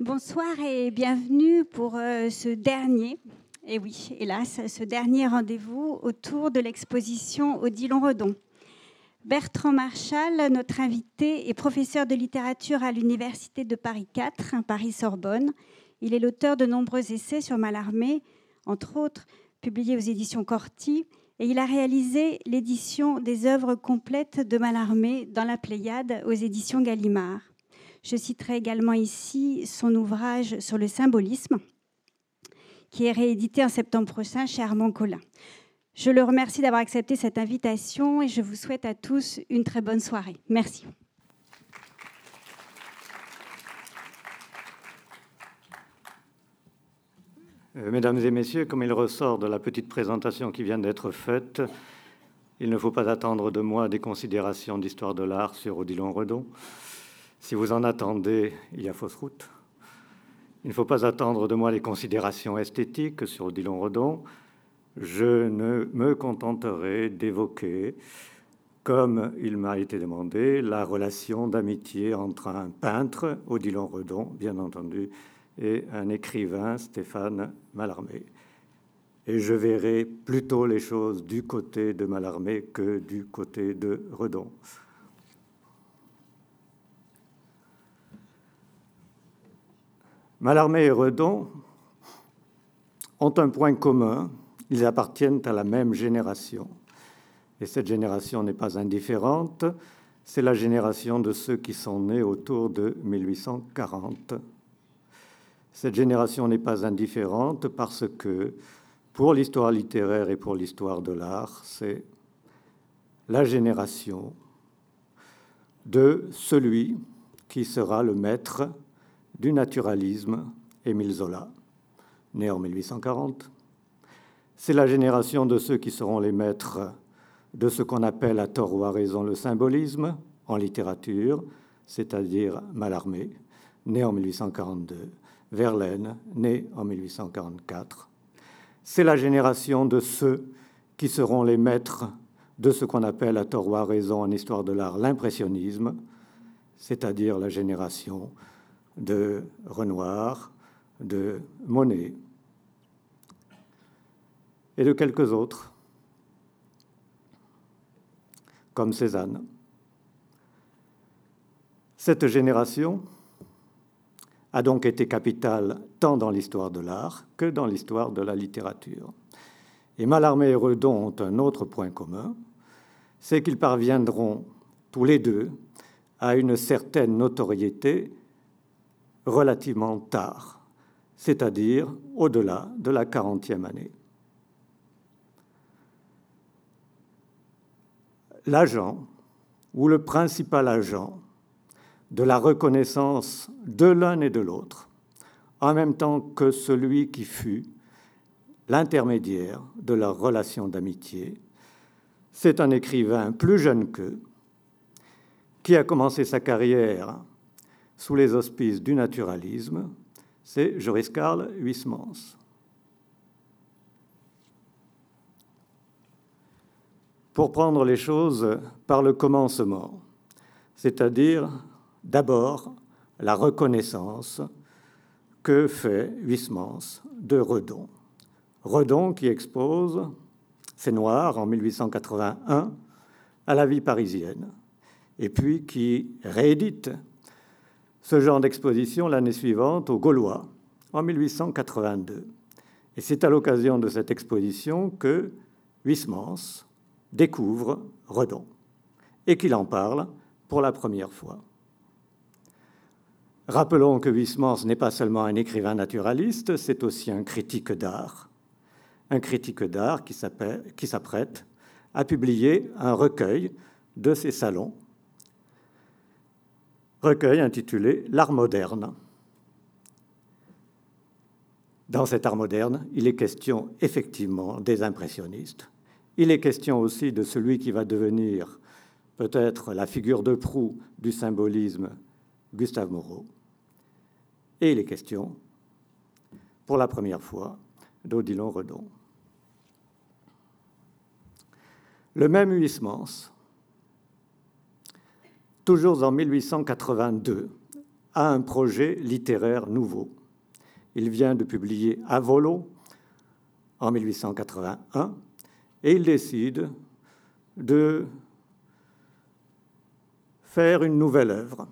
Bonsoir et bienvenue pour euh, ce dernier, et oui, hélas, ce dernier rendez-vous autour de l'exposition Odilon Redon. Bertrand Marchal, notre invité, est professeur de littérature à l'Université de Paris 4, Paris-Sorbonne. Il est l'auteur de nombreux essais sur Mallarmé, entre autres publiés aux éditions Corti, et il a réalisé l'édition des œuvres complètes de Mallarmé dans la Pléiade aux éditions Gallimard. Je citerai également ici son ouvrage sur le symbolisme, qui est réédité en septembre prochain chez Armand Collin. Je le remercie d'avoir accepté cette invitation et je vous souhaite à tous une très bonne soirée. Merci. Euh, mesdames et messieurs, comme il ressort de la petite présentation qui vient d'être faite, il ne faut pas attendre de moi des considérations d'histoire de l'art sur Odilon Redon. Si vous en attendez, il y a fausse route. Il ne faut pas attendre de moi les considérations esthétiques sur Odilon Redon. Je ne me contenterai d'évoquer, comme il m'a été demandé, la relation d'amitié entre un peintre, Odilon Redon, bien entendu, et un écrivain, Stéphane Mallarmé. Et je verrai plutôt les choses du côté de Mallarmé que du côté de Redon. Mallarmé et Redon ont un point commun, ils appartiennent à la même génération. Et cette génération n'est pas indifférente, c'est la génération de ceux qui sont nés autour de 1840. Cette génération n'est pas indifférente parce que pour l'histoire littéraire et pour l'histoire de l'art, c'est la génération de celui qui sera le maître du naturalisme, Émile Zola, né en 1840. C'est la génération de ceux qui seront les maîtres de ce qu'on appelle à tort ou à raison le symbolisme en littérature, c'est-à-dire Mallarmé, né en 1842, Verlaine, né en 1844. C'est la génération de ceux qui seront les maîtres de ce qu'on appelle à tort ou à raison en histoire de l'art l'impressionnisme, c'est-à-dire la génération de Renoir, de Monet et de quelques autres, comme Cézanne. Cette génération a donc été capitale tant dans l'histoire de l'art que dans l'histoire de la littérature. Et Mallarmé et Redon ont un autre point commun, c'est qu'ils parviendront tous les deux à une certaine notoriété relativement tard, c'est-à-dire au-delà de la quarantième année. L'agent ou le principal agent de la reconnaissance de l'un et de l'autre, en même temps que celui qui fut l'intermédiaire de leur relation d'amitié, c'est un écrivain plus jeune qu'eux, qui a commencé sa carrière sous les auspices du naturalisme, c'est Joris Karl Huysmans. Pour prendre les choses par le commencement, c'est-à-dire d'abord la reconnaissance que fait Huysmans de Redon. Redon qui expose C'est Noir en 1881 à la vie parisienne, et puis qui réédite ce genre d'exposition l'année suivante au Gaulois, en 1882. Et c'est à l'occasion de cette exposition que Huysmans découvre Redon et qu'il en parle pour la première fois. Rappelons que Huysmans n'est pas seulement un écrivain naturaliste, c'est aussi un critique d'art. Un critique d'art qui s'apprête à publier un recueil de ses salons recueil intitulé L'art moderne. Dans cet art moderne, il est question effectivement des impressionnistes. Il est question aussi de celui qui va devenir peut-être la figure de proue du symbolisme, Gustave Moreau. Et il est question, pour la première fois, d'Odilon Redon. Le même Huysmans toujours en 1882, a un projet littéraire nouveau. Il vient de publier Avolo en 1881 et il décide de faire une nouvelle œuvre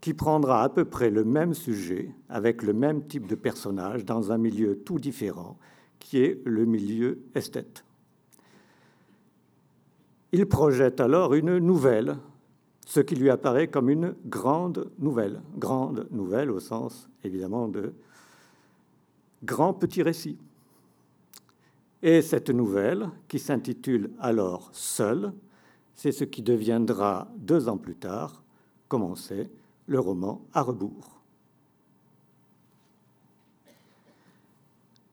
qui prendra à peu près le même sujet, avec le même type de personnage, dans un milieu tout différent, qui est le milieu esthète. Il projette alors une nouvelle, ce qui lui apparaît comme une grande nouvelle, grande nouvelle au sens évidemment de grand petit récit. Et cette nouvelle, qui s'intitule alors Seul, c'est ce qui deviendra deux ans plus tard, comme on sait, le roman à rebours.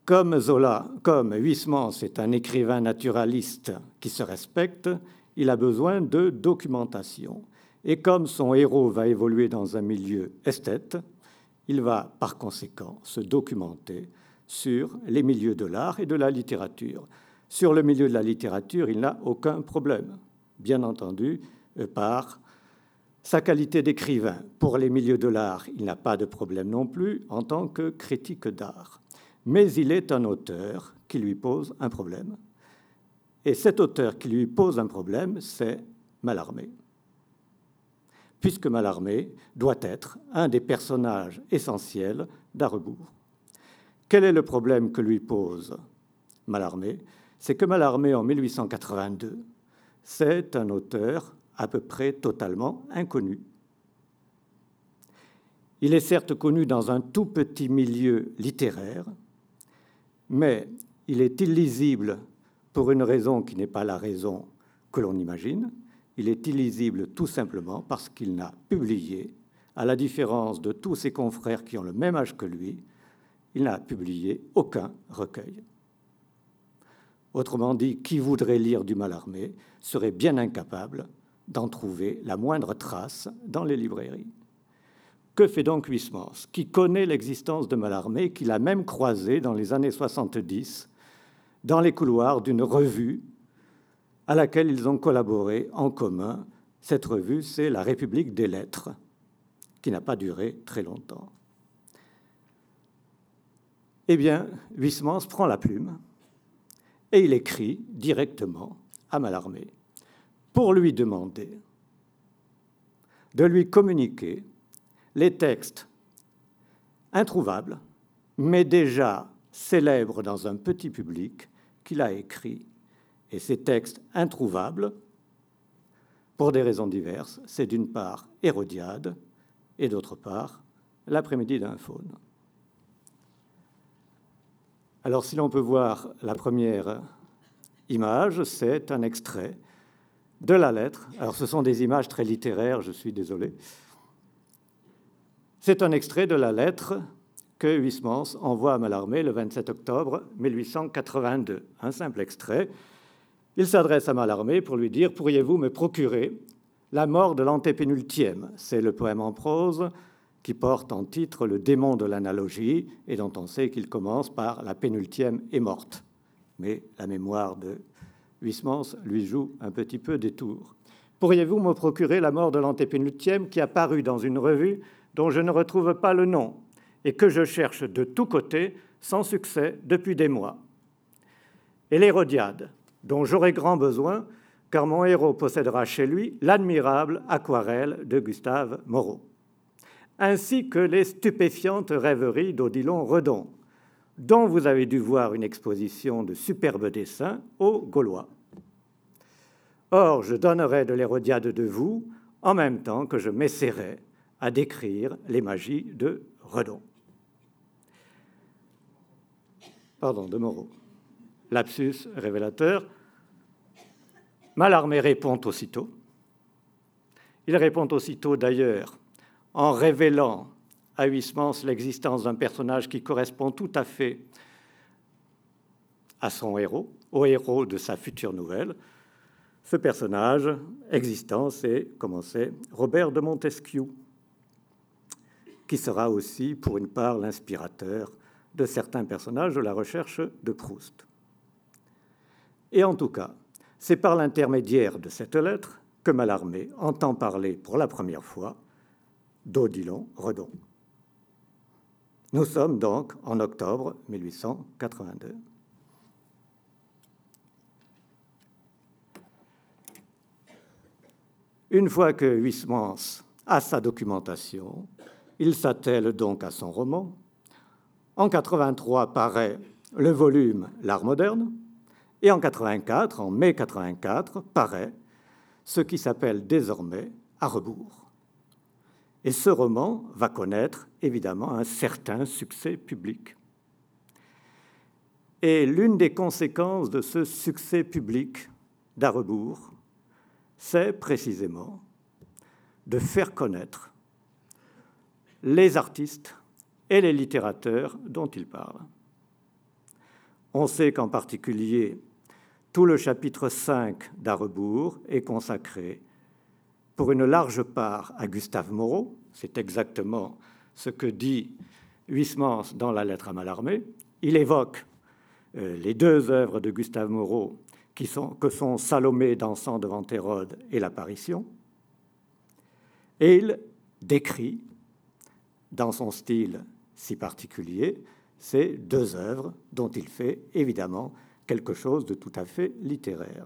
Comme Zola, comme Huysmans est un écrivain naturaliste qui se respecte, il a besoin de documentation. Et comme son héros va évoluer dans un milieu esthète, il va par conséquent se documenter sur les milieux de l'art et de la littérature. Sur le milieu de la littérature, il n'a aucun problème, bien entendu, euh, par sa qualité d'écrivain. Pour les milieux de l'art, il n'a pas de problème non plus en tant que critique d'art. Mais il est un auteur qui lui pose un problème. Et cet auteur qui lui pose un problème, c'est Mallarmé. Puisque Mallarmé doit être un des personnages essentiels d'Arebourg. Quel est le problème que lui pose Mallarmé? C'est que Mallarmé, en 1882, c'est un auteur à peu près totalement inconnu. Il est certes connu dans un tout petit milieu littéraire, mais il est illisible pour une raison qui n'est pas la raison que l'on imagine. Il est illisible tout simplement parce qu'il n'a publié, à la différence de tous ses confrères qui ont le même âge que lui, il n'a publié aucun recueil. Autrement dit, qui voudrait lire du Malarmé serait bien incapable d'en trouver la moindre trace dans les librairies. Que fait donc Huysmans, qui connaît l'existence de Mallarmé, qu'il a même croisé dans les années 70 dans les couloirs d'une revue à laquelle ils ont collaboré en commun. Cette revue, c'est La République des Lettres, qui n'a pas duré très longtemps. Eh bien, Huysmans prend la plume et il écrit directement à Mallarmé pour lui demander de lui communiquer les textes introuvables, mais déjà célèbres dans un petit public qu'il a écrits. Et ces textes introuvables, pour des raisons diverses, c'est d'une part Hérodiade et d'autre part l'après-midi d'un faune. Alors si l'on peut voir la première image, c'est un extrait de la lettre. Alors ce sont des images très littéraires, je suis désolé. C'est un extrait de la lettre que Huysmans envoie à Mallarmé le 27 octobre 1882. Un simple extrait. Il s'adresse à Mallarmé pour lui dire Pourriez-vous me procurer la mort de l'antépénultième? C'est le poème en prose qui porte en titre Le démon de l'analogie et dont on sait qu'il commence par La pénultième est morte. Mais la mémoire de Huysmans lui joue un petit peu des tours. Pourriez-vous me procurer la mort de l'antépénultième qui a paru dans une revue dont je ne retrouve pas le nom et que je cherche de tous côtés sans succès depuis des mois? Et l'Hérodiade, dont j'aurai grand besoin, car mon héros possédera chez lui l'admirable aquarelle de Gustave Moreau ainsi que les stupéfiantes rêveries d'Odilon Redon, dont vous avez dû voir une exposition de superbes dessins aux Gaulois. Or, je donnerai de l'Hérodiade de vous en même temps que je m'essaierai à décrire les magies de Redon. Pardon, de Moreau. Lapsus révélateur. Malarmé répond aussitôt. Il répond aussitôt d'ailleurs en révélant à Huysmans l'existence d'un personnage qui correspond tout à fait à son héros, au héros de sa future nouvelle. Ce personnage existant, c'est, comme on sait, Robert de Montesquieu, qui sera aussi, pour une part, l'inspirateur de certains personnages de la recherche de Proust. Et en tout cas, c'est par l'intermédiaire de cette lettre que Mallarmé entend parler pour la première fois d'Odilon Redon. Nous sommes donc en octobre 1882. Une fois que Huysmans a sa documentation, il s'attelle donc à son roman. En 83 paraît le volume L'art moderne, et en 84, en mai 84, paraît ce qui s'appelle désormais À rebours. Et ce roman va connaître évidemment un certain succès public. Et l'une des conséquences de ce succès public d'À rebours, c'est précisément de faire connaître les artistes et les littérateurs dont il parle. On sait qu'en particulier, tout le chapitre 5 d'Arrebourg est consacré pour une large part à Gustave Moreau. C'est exactement ce que dit Huysmans dans la lettre à Mallarmé. Il évoque euh, les deux œuvres de Gustave Moreau que sont Salomé dansant devant Hérode et l'apparition. Et il décrit, dans son style si particulier, ces deux œuvres dont il fait évidemment quelque chose de tout à fait littéraire.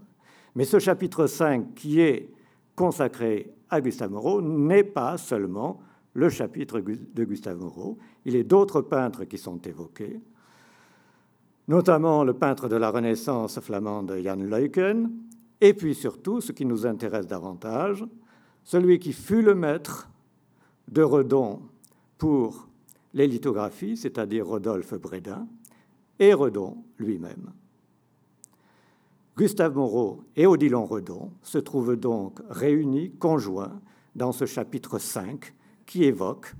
Mais ce chapitre 5 qui est consacré à Gustave Moreau n'est pas seulement le chapitre de Gustave Moreau, il a d'autres peintres qui sont évoqués, notamment le peintre de la Renaissance flamande Jan Leuken, et puis surtout, ce qui nous intéresse davantage, celui qui fut le maître de Redon pour les lithographies, c'est-à-dire Rodolphe Brédin, et Redon lui-même. Gustave Moreau et Odilon Redon se trouvent donc réunis, conjoints, dans ce chapitre 5 qui évoque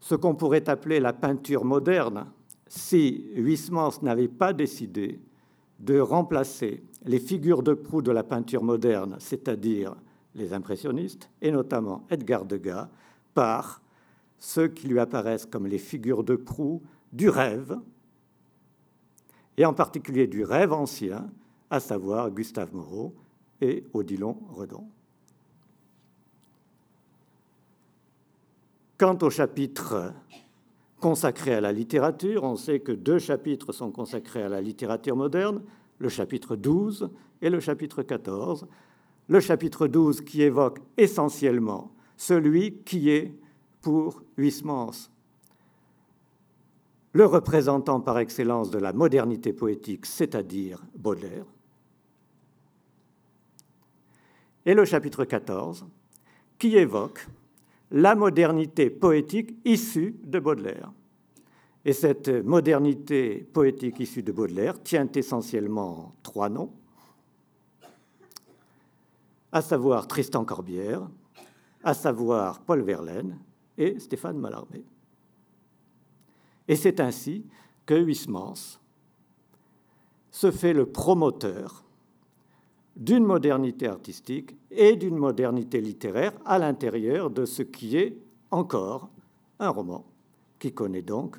ce qu'on pourrait appeler la peinture moderne si Huysmans n'avait pas décidé de remplacer les figures de proue de la peinture moderne, c'est-à-dire les impressionnistes, et notamment Edgar Degas, par ceux qui lui apparaissent comme les figures de proue du rêve, et en particulier du rêve ancien, à savoir Gustave Moreau et Odilon Redon. Quant au chapitre consacré à la littérature, on sait que deux chapitres sont consacrés à la littérature moderne, le chapitre 12 et le chapitre 14. Le chapitre 12 qui évoque essentiellement celui qui est pour Huysmans le représentant par excellence de la modernité poétique, c'est-à-dire Baudelaire. Et le chapitre 14, qui évoque la modernité poétique issue de Baudelaire. Et cette modernité poétique issue de Baudelaire tient essentiellement trois noms, à savoir Tristan Corbière, à savoir Paul Verlaine et Stéphane Mallarmé. Et c'est ainsi que Huysmans se fait le promoteur d'une modernité artistique et d'une modernité littéraire à l'intérieur de ce qui est encore un roman, qui connaît donc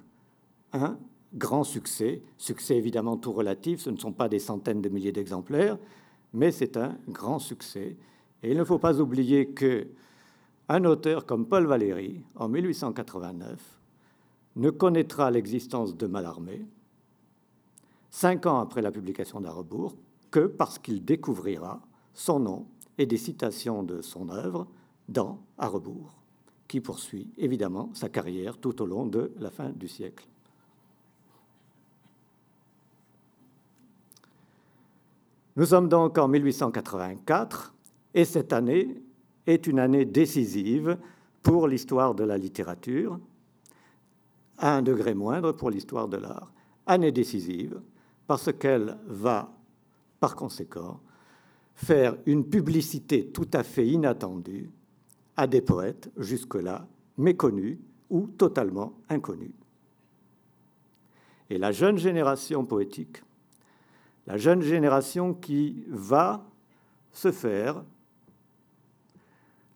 un grand succès, succès évidemment tout relatif, ce ne sont pas des centaines de milliers d'exemplaires, mais c'est un grand succès. Et il ne faut pas oublier que un auteur comme Paul Valéry, en 1889, ne connaîtra l'existence de Mallarmé, cinq ans après la publication d'Arrebourg, que parce qu'il découvrira son nom et des citations de son œuvre dans Arrebourg, qui poursuit évidemment sa carrière tout au long de la fin du siècle. Nous sommes donc en 1884 et cette année est une année décisive pour l'histoire de la littérature à un degré moindre pour l'histoire de l'art. Année décisive, parce qu'elle va, par conséquent, faire une publicité tout à fait inattendue à des poètes jusque-là méconnus ou totalement inconnus. Et la jeune génération poétique, la jeune génération qui va se faire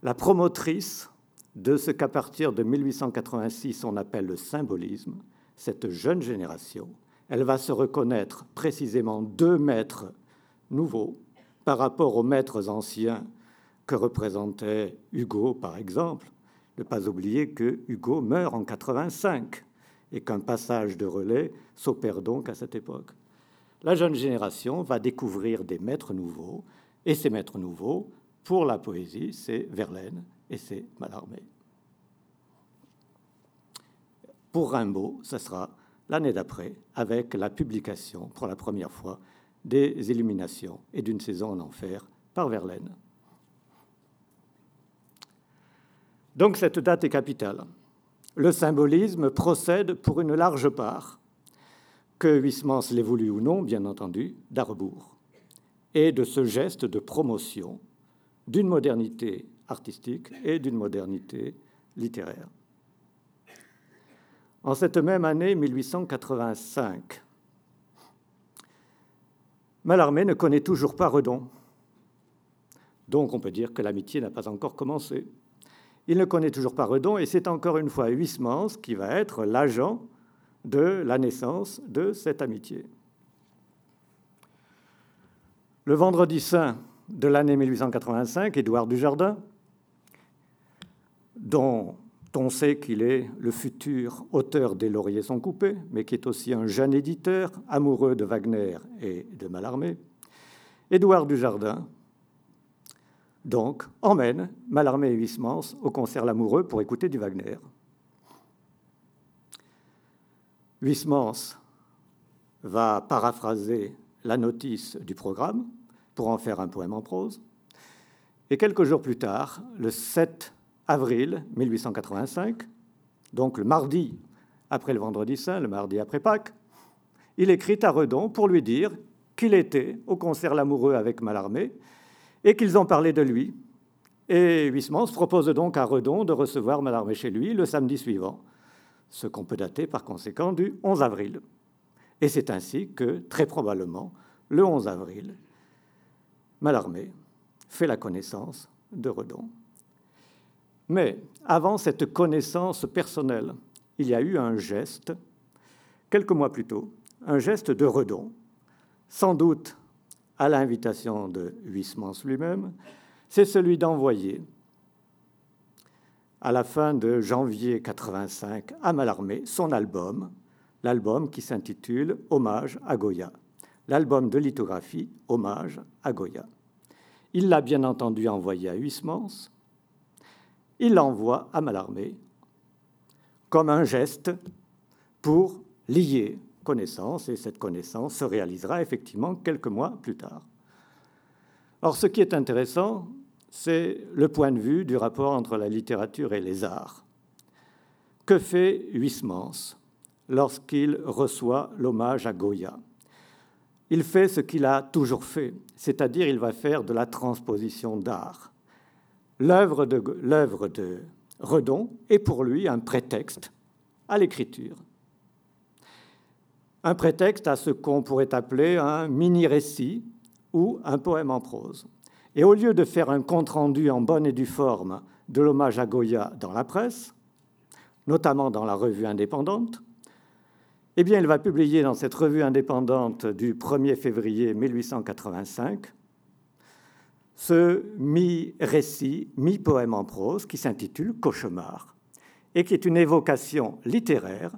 la promotrice de ce qu'à partir de 1886 on appelle le symbolisme, cette jeune génération, elle va se reconnaître précisément deux maîtres nouveaux par rapport aux maîtres anciens que représentait Hugo, par exemple. Ne pas oublier que Hugo meurt en 85 et qu'un passage de relais s'opère donc à cette époque. La jeune génération va découvrir des maîtres nouveaux, et ces maîtres nouveaux, pour la poésie, c'est Verlaine et c'est Mallarmé. Pour Rimbaud, ce sera l'année d'après, avec la publication pour la première fois des Illuminations et d'une saison en enfer par Verlaine. Donc cette date est capitale. Le symbolisme procède pour une large part, que Huysmans l'ait voulu ou non, bien entendu, d'Arbour, et de ce geste de promotion d'une modernité artistique et d'une modernité littéraire. En cette même année 1885, Mallarmé ne connaît toujours pas Redon. Donc on peut dire que l'amitié n'a pas encore commencé. Il ne connaît toujours pas Redon et c'est encore une fois Huysmans qui va être l'agent de la naissance de cette amitié. Le vendredi saint de l'année 1885, Édouard Dujardin, dont on sait qu'il est le futur auteur des Lauriers sont coupés, mais qui est aussi un jeune éditeur, amoureux de Wagner et de Mallarmé, Édouard Dujardin, donc, emmène Mallarmé et Huysmans au concert L'Amoureux pour écouter du Wagner. Huysmans va paraphraser la notice du programme pour en faire un poème en prose. Et quelques jours plus tard, le 7 avril 1885, donc le mardi après le vendredi saint, le mardi après Pâques, il écrit à Redon pour lui dire qu'il était au concert L'Amoureux avec Mallarmé et qu'ils ont parlé de lui. Et Huysmans propose donc à Redon de recevoir Mallarmé chez lui le samedi suivant, ce qu'on peut dater par conséquent du 11 avril. Et c'est ainsi que, très probablement, le 11 avril, Mallarmé fait la connaissance de Redon. Mais avant cette connaissance personnelle, il y a eu un geste, quelques mois plus tôt, un geste de Redon, sans doute à l'invitation de Huysmans lui-même, c'est celui d'envoyer à la fin de janvier 85 à Mallarmé son album, l'album qui s'intitule Hommage à Goya, l'album de lithographie Hommage à Goya. Il l'a bien entendu envoyé à Huysmans, il l'envoie à Mallarmé comme un geste pour lier connaissance, et cette connaissance se réalisera effectivement quelques mois plus tard. Or, ce qui est intéressant, c'est le point de vue du rapport entre la littérature et les arts. Que fait Huysmans lorsqu'il reçoit l'hommage à Goya? Il fait ce qu'il a toujours fait, c'est-à-dire il va faire de la transposition d'art. L'œuvre de, Redon est pour lui un prétexte à l'écriture. Un prétexte à ce qu'on pourrait appeler un mini-récit ou un poème en prose. Et au lieu de faire un compte-rendu en bonne et due forme de l'hommage à Goya dans la presse, notamment dans la revue indépendante, eh il va publier dans cette revue indépendante du 1er février 1885 ce mi-récit, mi-poème en prose qui s'intitule Cauchemar et qui est une évocation littéraire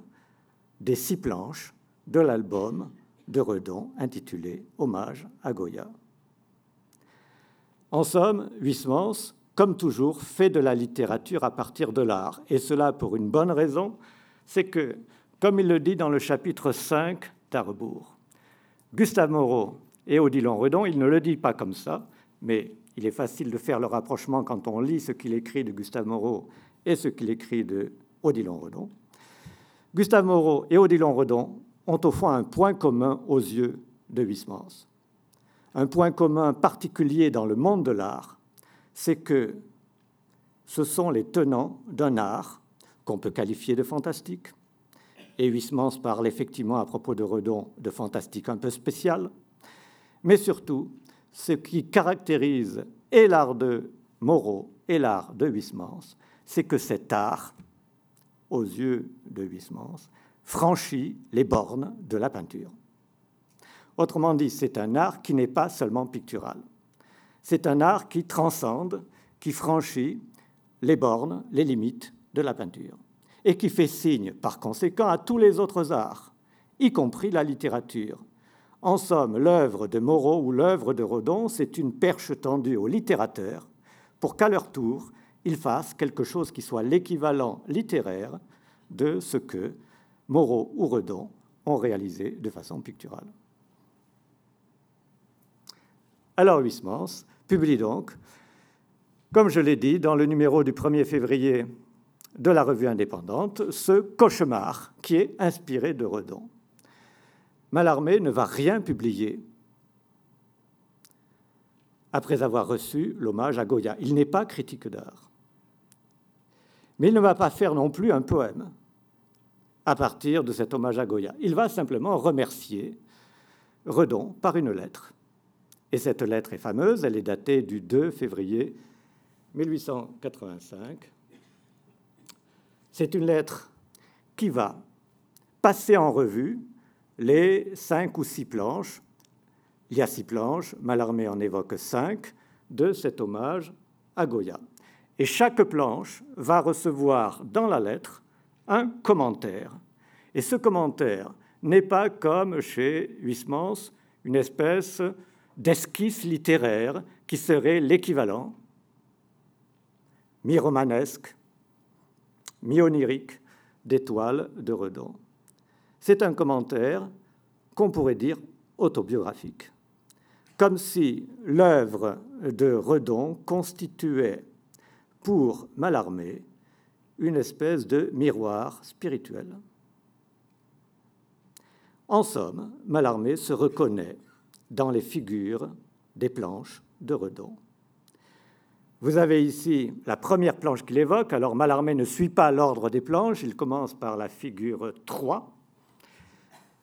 des six planches de l'album de Redon intitulé Hommage à Goya. En somme, Huysmans, comme toujours, fait de la littérature à partir de l'art, et cela pour une bonne raison, c'est que, comme il le dit dans le chapitre 5 d'Arbour, Gustave Moreau et Odilon Redon, il ne le dit pas comme ça, mais il est facile de faire le rapprochement quand on lit ce qu'il écrit de Gustave Moreau et ce qu'il écrit de Odilon Redon. Gustave Moreau et Odilon Redon ont au fond un point commun aux yeux de Huysmans. Un point commun particulier dans le monde de l'art, c'est que ce sont les tenants d'un art qu'on peut qualifier de fantastique. Et Huysmans parle effectivement à propos de Redon de fantastique un peu spécial, mais surtout ce qui caractérise et l'art de Moreau et l'art de Huysmans, c'est que cet art, aux yeux de Huysmans, franchit les bornes de la peinture. Autrement dit, c'est un art qui n'est pas seulement pictural. C'est un art qui transcende qui franchit les bornes, les limites de la peinture, et qui fait signe, par conséquent, à tous les autres arts, y compris la littérature. En somme, l'œuvre de Moreau ou l'œuvre de Redon, c'est une perche tendue aux littérateurs pour qu'à leur tour, ils fassent quelque chose qui soit l'équivalent littéraire de ce que Moreau ou Redon ont réalisé de façon picturale. Alors Huysmans publie donc, comme je l'ai dit, dans le numéro du 1er février de la revue indépendante, ce cauchemar qui est inspiré de Redon. Mallarmé ne va rien publier après avoir reçu l'hommage à Goya. Il n'est pas critique d'art. Mais il ne va pas faire non plus un poème à partir de cet hommage à Goya. Il va simplement remercier Redon par une lettre. Et cette lettre est fameuse, elle est datée du 2 février 1885. C'est une lettre qui va passer en revue les cinq ou six planches. Il y a six planches, Mallarmé en évoque cinq, de cet hommage à Goya. Et chaque planche va recevoir dans la lettre un commentaire. Et ce commentaire n'est pas comme chez Huysmans une espèce d'esquisse littéraire qui serait l'équivalent mi-romanesque, mi-onirique des toiles de Redon. C'est un commentaire qu'on pourrait dire autobiographique, comme si l'œuvre de Redon constituait pour Mallarmé une espèce de miroir spirituel. En somme, Mallarmé se reconnaît dans les figures des planches de Redon. Vous avez ici la première planche qu'il évoque. Alors Mallarmé ne suit pas l'ordre des planches, il commence par la figure 3.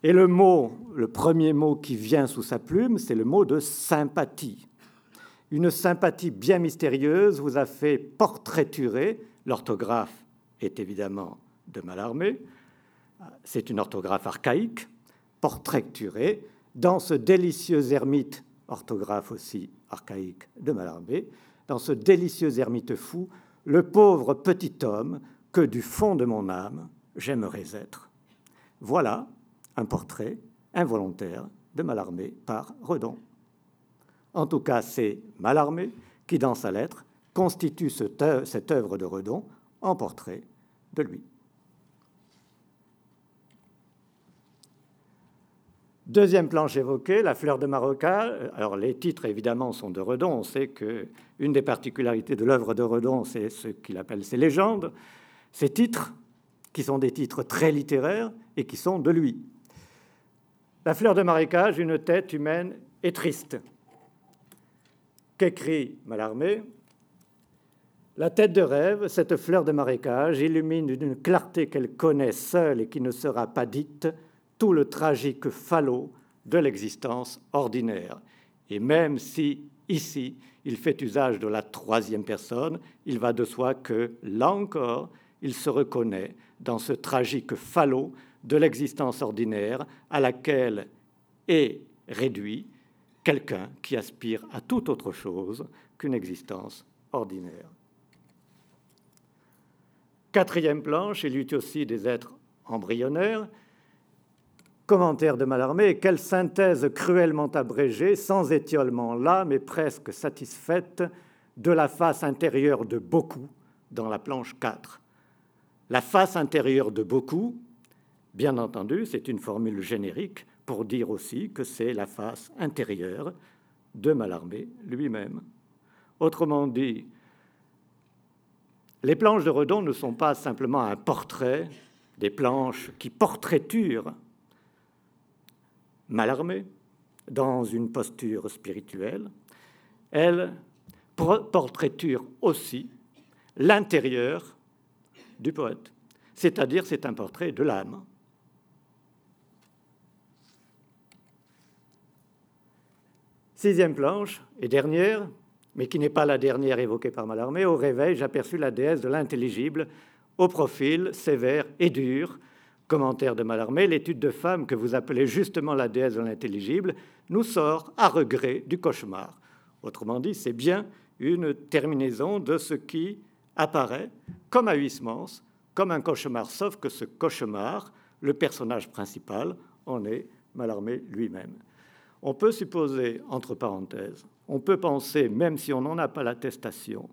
Et le mot, le premier mot qui vient sous sa plume, c'est le mot de sympathie. Une sympathie bien mystérieuse vous a fait portraiturer, l'orthographe est évidemment de Mallarmé, c'est une orthographe archaïque, portraiturer dans ce délicieux ermite, orthographe aussi archaïque de Mallarmé, dans ce délicieux ermite fou, le pauvre petit homme que du fond de mon âme j'aimerais être. Voilà un portrait involontaire de Mallarmé par Redon. En tout cas, c'est Mallarmé qui, dans sa lettre, constitue cette œuvre de Redon en portrait de lui. Deuxième planche évoquée, La fleur de Maroca. Alors les titres évidemment sont de Redon. On sait qu'une des particularités de l'œuvre de Redon, c'est ce qu'il appelle ses légendes. Ces titres, qui sont des titres très littéraires et qui sont de lui. La fleur de marécage, une tête humaine et triste. Qu'écrit Mallarmé? La tête de rêve, cette fleur de marécage, illumine d'une clarté qu'elle connaît seule et qui ne sera pas dite tout le tragique falot de l'existence ordinaire. Et même si, ici, il fait usage de la troisième personne, il va de soi que, là encore, il se reconnaît dans ce tragique falot de l'existence ordinaire à laquelle est réduit quelqu'un qui aspire à toute autre chose qu'une existence ordinaire. Quatrième planche, il y eut aussi des êtres embryonnaires, Commentaire de Mallarmé, quelle synthèse cruellement abrégée, sans étiolement là, mais presque satisfaite, de la face intérieure de beaucoup dans la planche 4. La face intérieure de beaucoup, bien entendu, c'est une formule générique pour dire aussi que c'est la face intérieure de Mallarmé lui-même. Autrement dit, les planches de Redon ne sont pas simplement un portrait, des planches qui portraiturent Mallarmé, dans une posture spirituelle, elle portraiture aussi l'intérieur du poète, c'est-à-dire c'est un portrait de l'âme. Sixième planche et dernière, mais qui n'est pas la dernière évoquée par Mallarmé, au réveil, j'aperçus la déesse de l'intelligible, au profil sévère et dur, Commentaire de Mallarmé, l'étude de femme que vous appelez justement la déesse de l'intelligible nous sort à regret du cauchemar. Autrement dit, c'est bien une terminaison de ce qui apparaît comme à Huysmans, comme un cauchemar, sauf que ce cauchemar, le personnage principal, en est Mallarmé lui-même. On peut supposer, entre parenthèses, on peut penser, même si on n'en a pas l'attestation,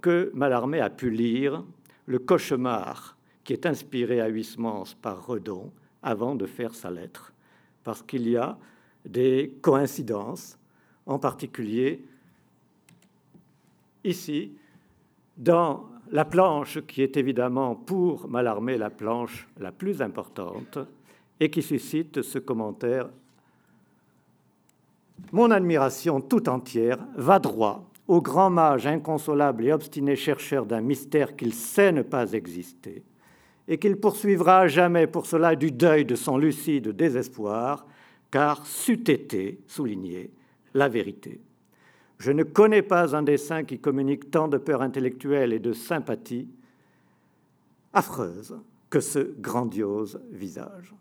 que Mallarmé a pu lire le cauchemar qui est inspiré à Huysmans par Redon avant de faire sa lettre, parce qu'il y a des coïncidences, en particulier ici, dans la planche qui est évidemment pour Mallarmé la planche la plus importante et qui suscite ce commentaire. Mon admiration tout entière va droit au grand mage inconsolable et obstiné chercheur d'un mystère qu'il sait ne pas exister, et qu'il poursuivra jamais pour cela du deuil de son lucide désespoir, car c'eût été, souligné, la vérité. Je ne connais pas un dessin qui communique tant de peur intellectuelle et de sympathie affreuse que ce grandiose visage.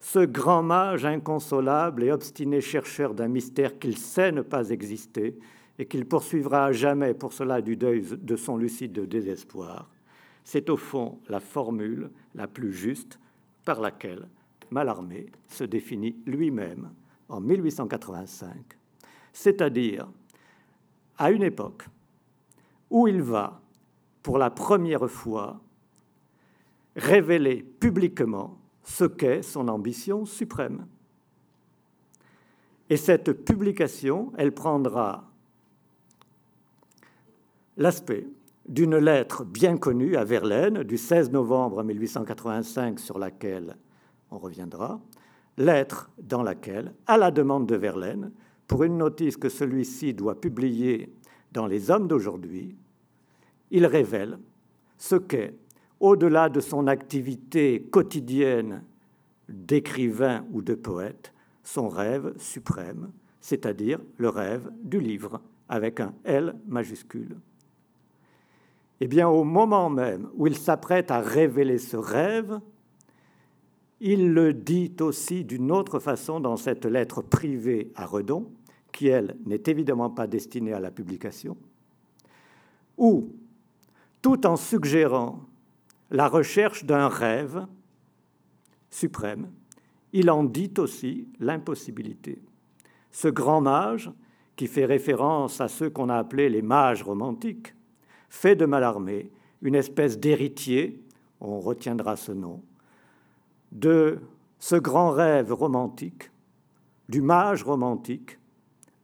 Ce grand mage inconsolable et obstiné chercheur d'un mystère qu'il sait ne pas exister et qu'il poursuivra à jamais pour cela du deuil de son lucide désespoir, c'est au fond la formule la plus juste par laquelle Mallarmé se définit lui-même en 1885 c'est-à-dire à une époque où il va, pour la première fois, révéler publiquement ce qu'est son ambition suprême. Et cette publication, elle prendra l'aspect d'une lettre bien connue à Verlaine du 16 novembre 1885 sur laquelle on reviendra, lettre dans laquelle, à la demande de Verlaine, pour une notice que celui-ci doit publier dans Les Hommes d'aujourd'hui, il révèle ce qu'est, au-delà de son activité quotidienne d'écrivain ou de poète, son rêve suprême, c'est-à-dire le rêve du livre, avec un L majuscule. Eh bien, au moment même où il s'apprête à révéler ce rêve, il le dit aussi d'une autre façon dans cette lettre privée à Redon, qui, elle, n'est évidemment pas destinée à la publication, ou, tout en suggérant la recherche d'un rêve suprême, il en dit aussi l'impossibilité. Ce grand mage, qui fait référence à ceux qu'on a appelés les mages romantiques, fait de Mallarmé une espèce d'héritier, on retiendra ce nom, de ce grand rêve romantique, du mage romantique,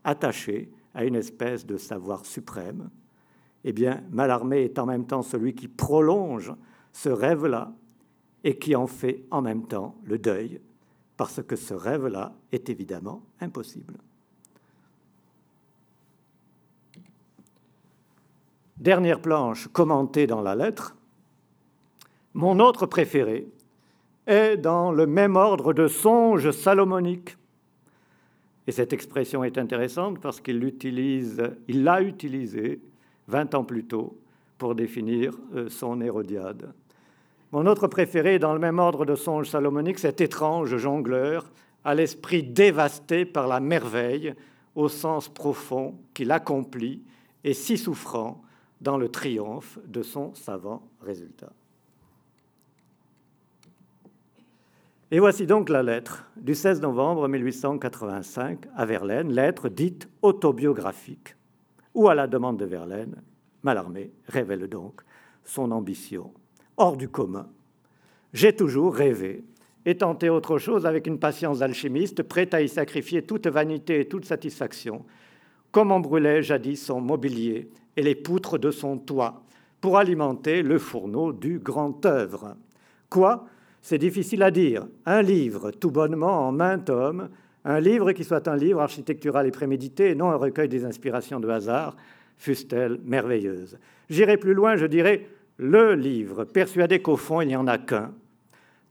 attaché à une espèce de savoir suprême. Eh bien, Mallarmé est en même temps celui qui prolonge ce rêve-là et qui en fait en même temps le deuil, parce que ce rêve-là est évidemment impossible. Dernière planche commentée dans la lettre. Mon autre préféré est dans le même ordre de songe salomonique. Et cette expression est intéressante parce qu'il l'utilise, il l'a utilisée 20 ans plus tôt pour définir euh, son Hérodiade. Mon autre préféré, dans le même ordre de songe salomonique, cet étrange jongleur à l'esprit dévasté par la merveille au sens profond qu'il accomplit et si souffrant dans le triomphe de son savant résultat. Et voici donc la lettre du 16 novembre 1885 à Verlaine, lettre dite autobiographique, où, à la demande de Verlaine, Mallarmé révèle donc son ambition hors du commun. J'ai toujours rêvé et tenté autre chose avec une patience d'alchimiste, prête à y sacrifier toute vanité et toute satisfaction, comme on brûlait jadis son mobilier et les poutres de son toit pour alimenter le fourneau du grand œuvre. Quoi? C'est difficile à dire. Un livre, tout bonnement, en main tome, un livre qui soit un livre architectural et prémédité, et non un recueil des inspirations de hasard, fussent-elles merveilleuses. J'irai plus loin, je dirais le livre, persuadé qu'au fond il n'y en a qu'un,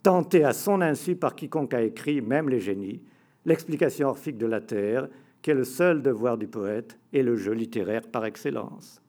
tenté à son insu par quiconque a écrit, même les génies, l'explication orphique de la Terre, qui est le seul devoir du poète et le jeu littéraire par excellence.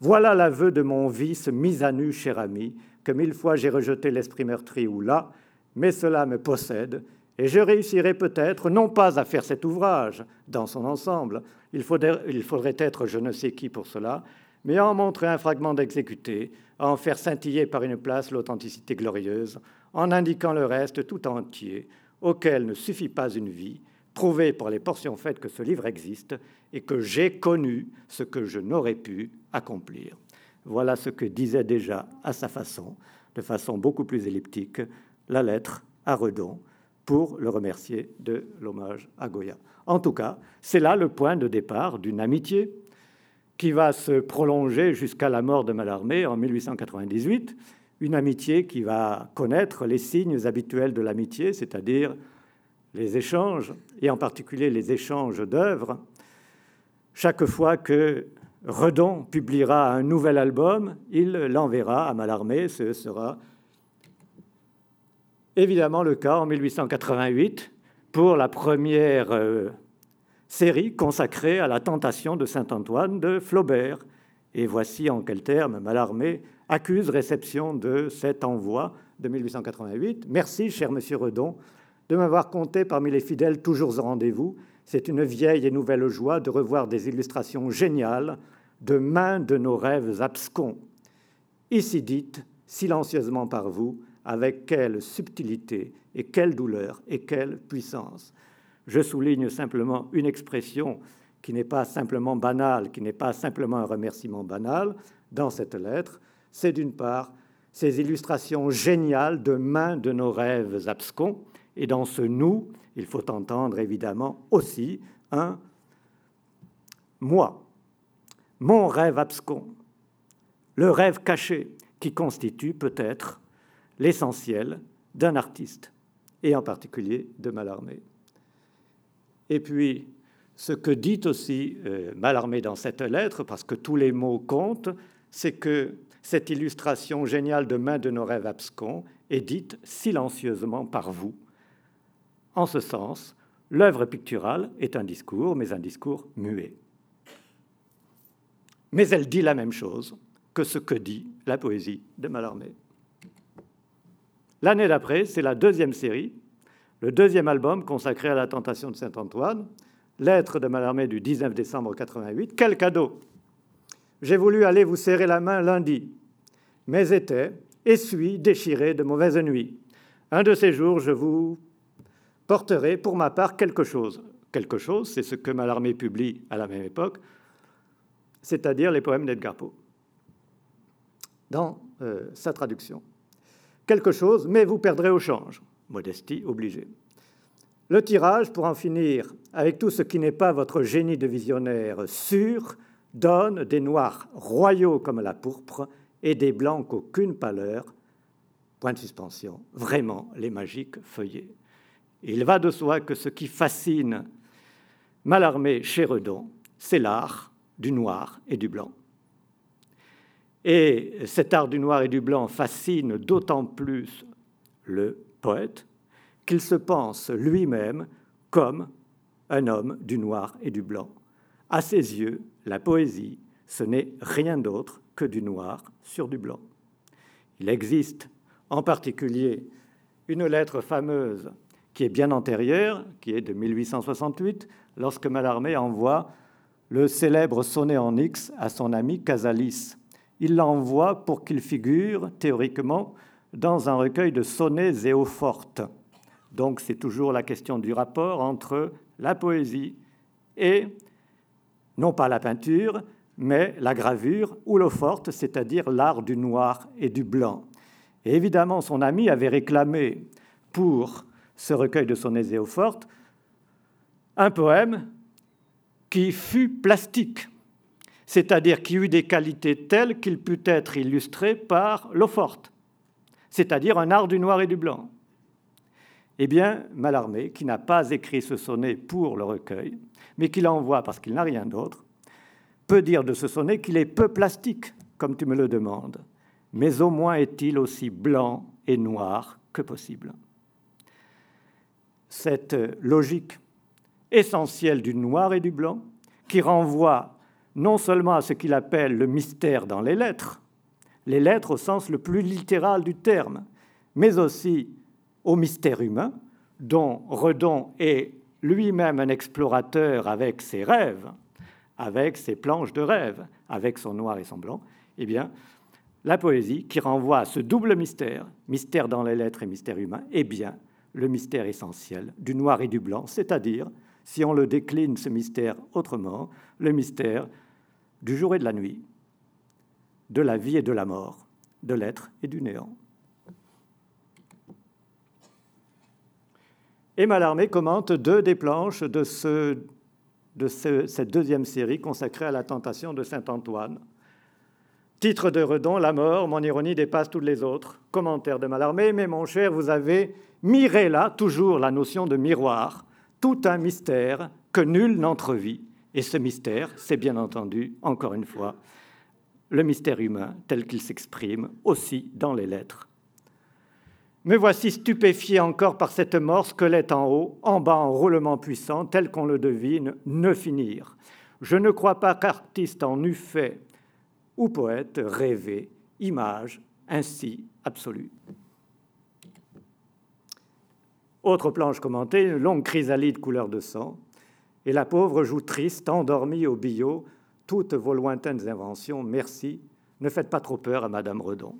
Voilà l'aveu de mon vice mis à nu, cher ami, que mille fois j'ai rejeté l'esprit meurtri ou là, mais cela me possède, et je réussirai peut-être non pas à faire cet ouvrage dans son ensemble, il faudrait, il être je ne sais qui pour cela, mais en montrer un fragment d'exécuté, à en faire scintiller par une place l'authenticité glorieuse, en indiquant le reste tout entier, auquel ne suffit pas une vie, prouver pour les portions faites que ce livre existe et que j'ai connu ce que je n'aurais pu accomplir. Voilà ce que disait déjà à sa façon, de façon beaucoup plus elliptique, la lettre à Redon pour le remercier de l'hommage à Goya. En tout cas, c'est là le point de départ d'une amitié qui va se prolonger jusqu'à la mort de Mallarmé en 1898, une amitié qui va connaître les signes habituels de l'amitié, c'est-à-dire les échanges, et en particulier les échanges d'œuvres. Chaque fois que Redon publiera un nouvel album, il l'enverra à Mallarmé, ce sera évidemment le cas en 1888 pour la première euh, série consacrée à la tentation de Saint-Antoine de Flaubert. Et voici en quels termes Mallarmé accuse réception de cet envoi de 1888. Merci, cher monsieur Redon, de m'avoir compté parmi les fidèles toujours au rendez-vous. C'est une vieille et nouvelle joie de revoir des illustrations géniales de main de nos rêves abscons, ici dites silencieusement par vous, avec quelle subtilité et quelle douleur et quelle puissance. Je souligne simplement une expression qui n'est pas simplement banale, qui n'est pas simplement un remerciement banal dans cette lettre, c'est d'une part ces illustrations géniales de main de nos rêves abscons, et dans ce nous, il faut entendre évidemment aussi un moi, mon rêve abscon, le rêve caché qui constitue peut-être l'essentiel d'un artiste, et en particulier de Mallarmé. Et puis, ce que dit aussi euh, Mallarmé dans cette lettre, parce que tous les mots comptent, c'est que cette illustration géniale de main de nos rêves abscons est dite silencieusement par vous. En ce sens, l'œuvre picturale est un discours, mais un discours muet. Mais elle dit la même chose que ce que dit la poésie de Mallarmé. L'année d'après, c'est la deuxième série, le deuxième album consacré à la tentation de Saint-Antoine, Lettre de Mallarmé du 19 décembre 88. Quel cadeau J'ai voulu aller vous serrer la main lundi, mais était essuie, déchiré de mauvaise nuit. Un de ces jours, je vous porterai pour ma part quelque chose. Quelque chose, c'est ce que Mallarmé publie à la même époque, c'est-à-dire les poèmes d'Edgar Poe, dans euh, sa traduction quelque chose, mais vous perdrez au change. Modestie obligée. Le tirage, pour en finir avec tout ce qui n'est pas votre génie de visionnaire sûr, donne des noirs royaux comme la pourpre et des blancs qu'aucune pâleur. Point de suspension. Vraiment, les magiques feuillets. Il va de soi que ce qui fascine Mallarmé chez Redon, c'est l'art du noir et du blanc. Et cet art du noir et du blanc fascine d'autant plus le poète qu'il se pense lui-même comme un homme du noir et du blanc. À ses yeux, la poésie, ce n'est rien d'autre que du noir sur du blanc. Il existe en particulier une lettre fameuse qui est bien antérieure, qui est de 1868, lorsque Mallarmé envoie le célèbre sonnet en X à son ami Casalis, il l'envoie pour qu'il figure, théoriquement, dans un recueil de sonnets et eaux fortes. Donc c'est toujours la question du rapport entre la poésie et, non pas la peinture, mais la gravure ou l'eau forte, c'est-à-dire l'art du noir et du blanc. Et évidemment, son ami avait réclamé pour ce recueil de sonnets et eaux fortes un poème qui fut plastique, c'est-à-dire qui eut des qualités telles qu'il put être illustré par l'eau forte, c'est-à-dire un art du noir et du blanc. Eh bien, Mallarmé, qui n'a pas écrit ce sonnet pour le recueil, mais qui l'envoie parce qu'il n'a rien d'autre, peut dire de ce sonnet qu'il est peu plastique, comme tu me le demandes, mais au moins est-il aussi blanc et noir que possible. Cette logique essentielle du noir et du blanc, qui renvoie non seulement à ce qu'il appelle le mystère dans les lettres, les lettres au sens le plus littéral du terme, mais aussi au mystère humain, dont Redon est lui-même un explorateur avec ses rêves, avec ses planches de rêve, avec son noir et son blanc, eh bien, la poésie, qui renvoie à ce double mystère, mystère dans les lettres et mystère humain, est bien le mystère essentiel du noir et du blanc, c'est-à-dire, si on le décline ce mystère autrement, le mystère du jour et de la nuit, de la vie et de la mort, de l'être et du néant. Et Mallarmé commente deux des planches de, ce, de cette deuxième série consacrée à la tentation de Saint Antoine. Titre de Redon, La mort, mon ironie dépasse toutes les autres. Commentaire de Mallarmé, mais mon cher, vous avez miré là toujours la notion de miroir, tout un mystère que nul n'entrevit. Et ce mystère, c'est bien entendu, encore une fois, le mystère humain tel qu'il s'exprime aussi dans les lettres. Me voici stupéfié encore par cette mort, squelette en haut, en bas en roulement puissant, tel qu'on le devine, ne finir. Je ne crois pas qu'artiste en eût fait ou poète rêvé, image ainsi absolue. Autre planche commentée, une longue chrysalide couleur de sang, et la pauvre joue triste, endormie au billot, toutes vos lointaines inventions, merci, ne faites pas trop peur à Madame Redon.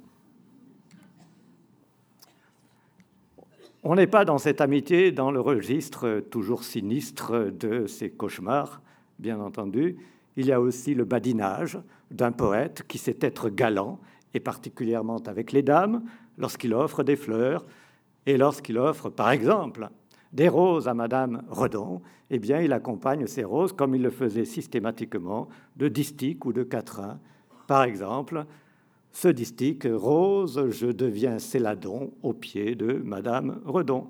On n'est pas dans cette amitié dans le registre toujours sinistre de ces cauchemars, bien entendu. Il y a aussi le badinage, d'un poète qui sait être galant, et particulièrement avec les dames, lorsqu'il offre des fleurs, et lorsqu'il offre, par exemple, des roses à Madame Redon, eh bien, il accompagne ces roses, comme il le faisait systématiquement, de distiques ou de quatrains. Par exemple, ce distique Rose, je deviens Céladon au pied de Madame Redon.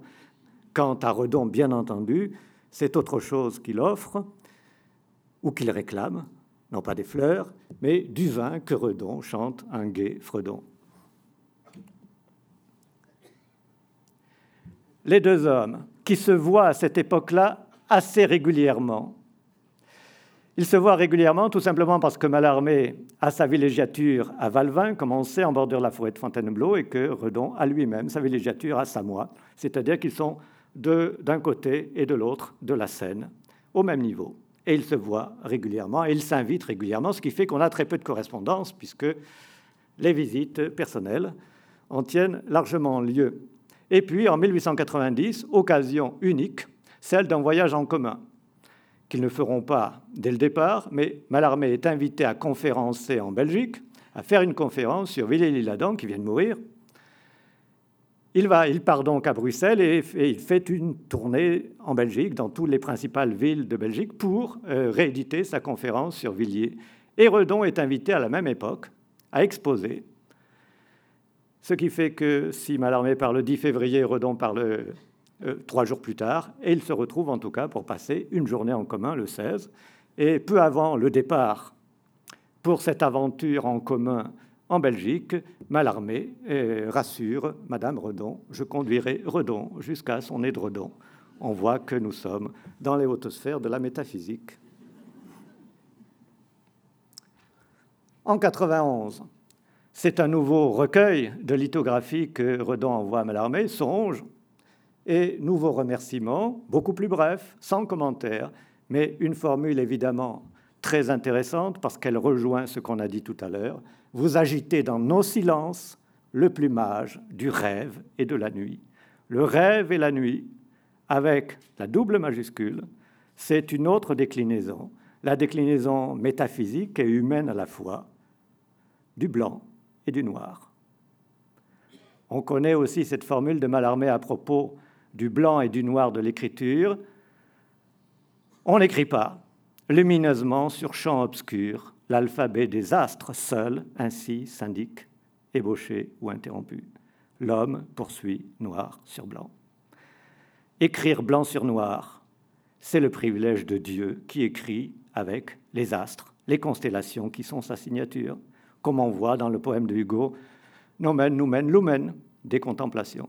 Quant à Redon, bien entendu, c'est autre chose qu'il offre ou qu'il réclame, non pas des fleurs, mais du vin que Redon chante un gai Fredon. Les deux hommes, qui se voient à cette époque-là assez régulièrement, ils se voient régulièrement tout simplement parce que Mallarmé a sa villégiature à Valvin, comme on sait, en bordure de la forêt de Fontainebleau, et que Redon a lui-même sa villégiature à Samois, c'est-à-dire qu'ils sont d'un côté et de l'autre de la Seine, au même niveau. Et ils se voient régulièrement et ils s'invitent régulièrement, ce qui fait qu'on a très peu de correspondance puisque les visites personnelles en tiennent largement lieu. Et puis en 1890, occasion unique, celle d'un voyage en commun qu'ils ne feront pas dès le départ, mais Mallarmé est invité à conférencer en Belgique, à faire une conférence sur Villiers-l'Isle-Adam qui vient de mourir, il, va, il part donc à Bruxelles et, il fait une tournée en Belgique, dans toutes les principales villes de Belgique, pour euh, rééditer sa conférence sur Villiers. Et Redon est invité à la même époque à exposer. Ce qui fait que si Mallarmé parle le 10 février, Redon parle euh, trois jours plus tard, et ils se retrouvent en tout cas pour passer une journée en commun le 16. Et peu avant le départ pour cette aventure en commun en Belgique, Malarmé rassure Madame Redon, je conduirai Redon jusqu'à son édredon. On voit que nous sommes dans les hautes sphères de la métaphysique. En 91, c'est un nouveau recueil de lithographie que Redon envoie à Mallarmé, Songe, et nouveau remerciement, beaucoup plus bref, sans commentaire, mais une formule évidemment très intéressante parce qu'elle rejoint ce qu'on a dit tout à l'heure. Vous agitez dans nos silences le plumage du rêve et de la nuit. Le rêve et la nuit, avec la double majuscule, c'est une autre déclinaison, la déclinaison métaphysique et humaine à la fois, du blanc et du noir. On connaît aussi cette formule de Mallarmé à propos du blanc et du noir de l'écriture. On n'écrit pas lumineusement sur champ obscur l'alphabet des astres seul ainsi s'indique, ébauché ou interrompu. L'homme poursuit noir sur blanc. Écrire blanc sur noir, c'est le privilège de Dieu qui écrit avec les astres, les constellations qui sont sa signature, comme on voit dans le poème de Hugo, Nomen, Numen, Lumen, des contemplations.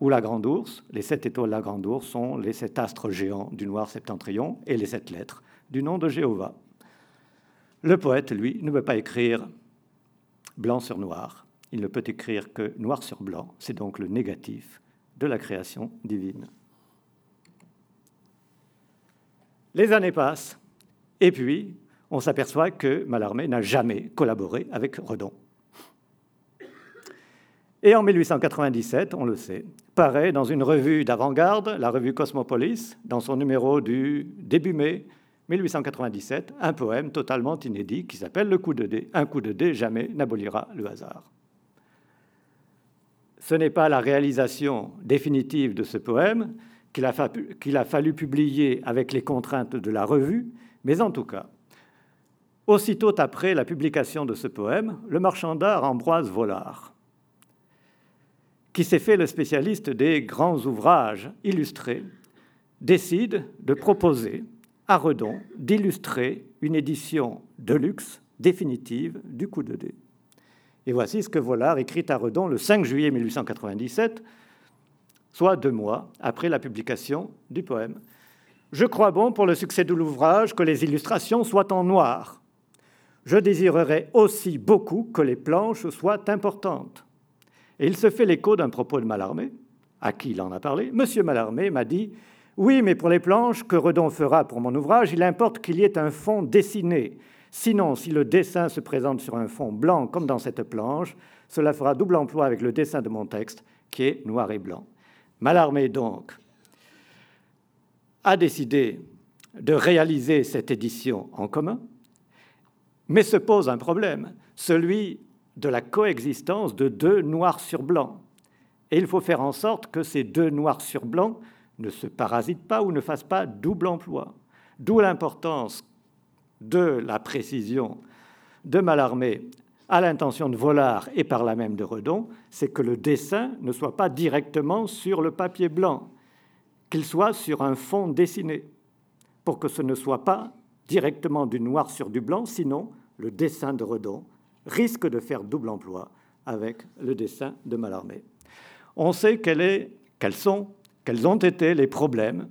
Ou la Grande Ourse, les sept étoiles de la Grande Ourse sont les sept astres géants du noir septentrion et les sept lettres du nom de Jéhovah. Le poète, lui, ne peut pas écrire blanc sur noir. Il ne peut écrire que noir sur blanc. C'est donc le négatif de la création divine. Les années passent Et puis, on s'aperçoit que Mallarmé n'a jamais collaboré avec Redon. Et en 1897, on le sait, paraît dans une revue d'avant-garde, la revue Cosmopolis, dans son numéro du début mai 1897, un poème totalement inédit qui s'appelle Le coup de dé. Un coup de dé jamais n'abolira le hasard. Ce n'est pas la réalisation définitive de ce poème qu'il a, a, fallu publier avec les contraintes de la revue, mais en tout cas, aussitôt après la publication de ce poème, le marchand d'art Ambroise Vollard, qui s'est fait le spécialiste des grands ouvrages illustrés, décide de proposer à Redon d'illustrer une édition de luxe définitive du coup de dé. Et voici ce que Vollard écrit à Redon le 5 juillet 1897, soit deux mois après la publication du poème. Je crois bon pour le succès de l'ouvrage que les illustrations soient en noir. Je désirerais aussi beaucoup que les planches soient importantes. Et il se fait l'écho d'un propos de Mallarmé, à qui il en a parlé. Monsieur Mallarmé m'a dit oui, mais pour les planches que Redon fera pour mon ouvrage, il importe qu'il y ait un fond dessiné. Sinon, si le dessin se présente sur un fond blanc comme dans cette planche, cela fera double emploi avec le dessin de mon texte qui est noir et blanc. Mallarmé donc a décidé de réaliser cette édition en commun, mais se pose un problème, celui de la coexistence de deux noirs sur blanc. Et il faut faire en sorte que ces deux noirs sur blanc ne se parasite pas ou ne fasse pas double emploi. D'où l'importance de la précision de Mallarmé à l'intention de Vollard et par la même de Redon, c'est que le dessin ne soit pas directement sur le papier blanc, qu'il soit sur un fond dessiné, pour que ce ne soit pas directement du noir sur du blanc, sinon le dessin de Redon risque de faire double emploi avec le dessin de Mallarmé. On sait quels sont quels ont été les problèmes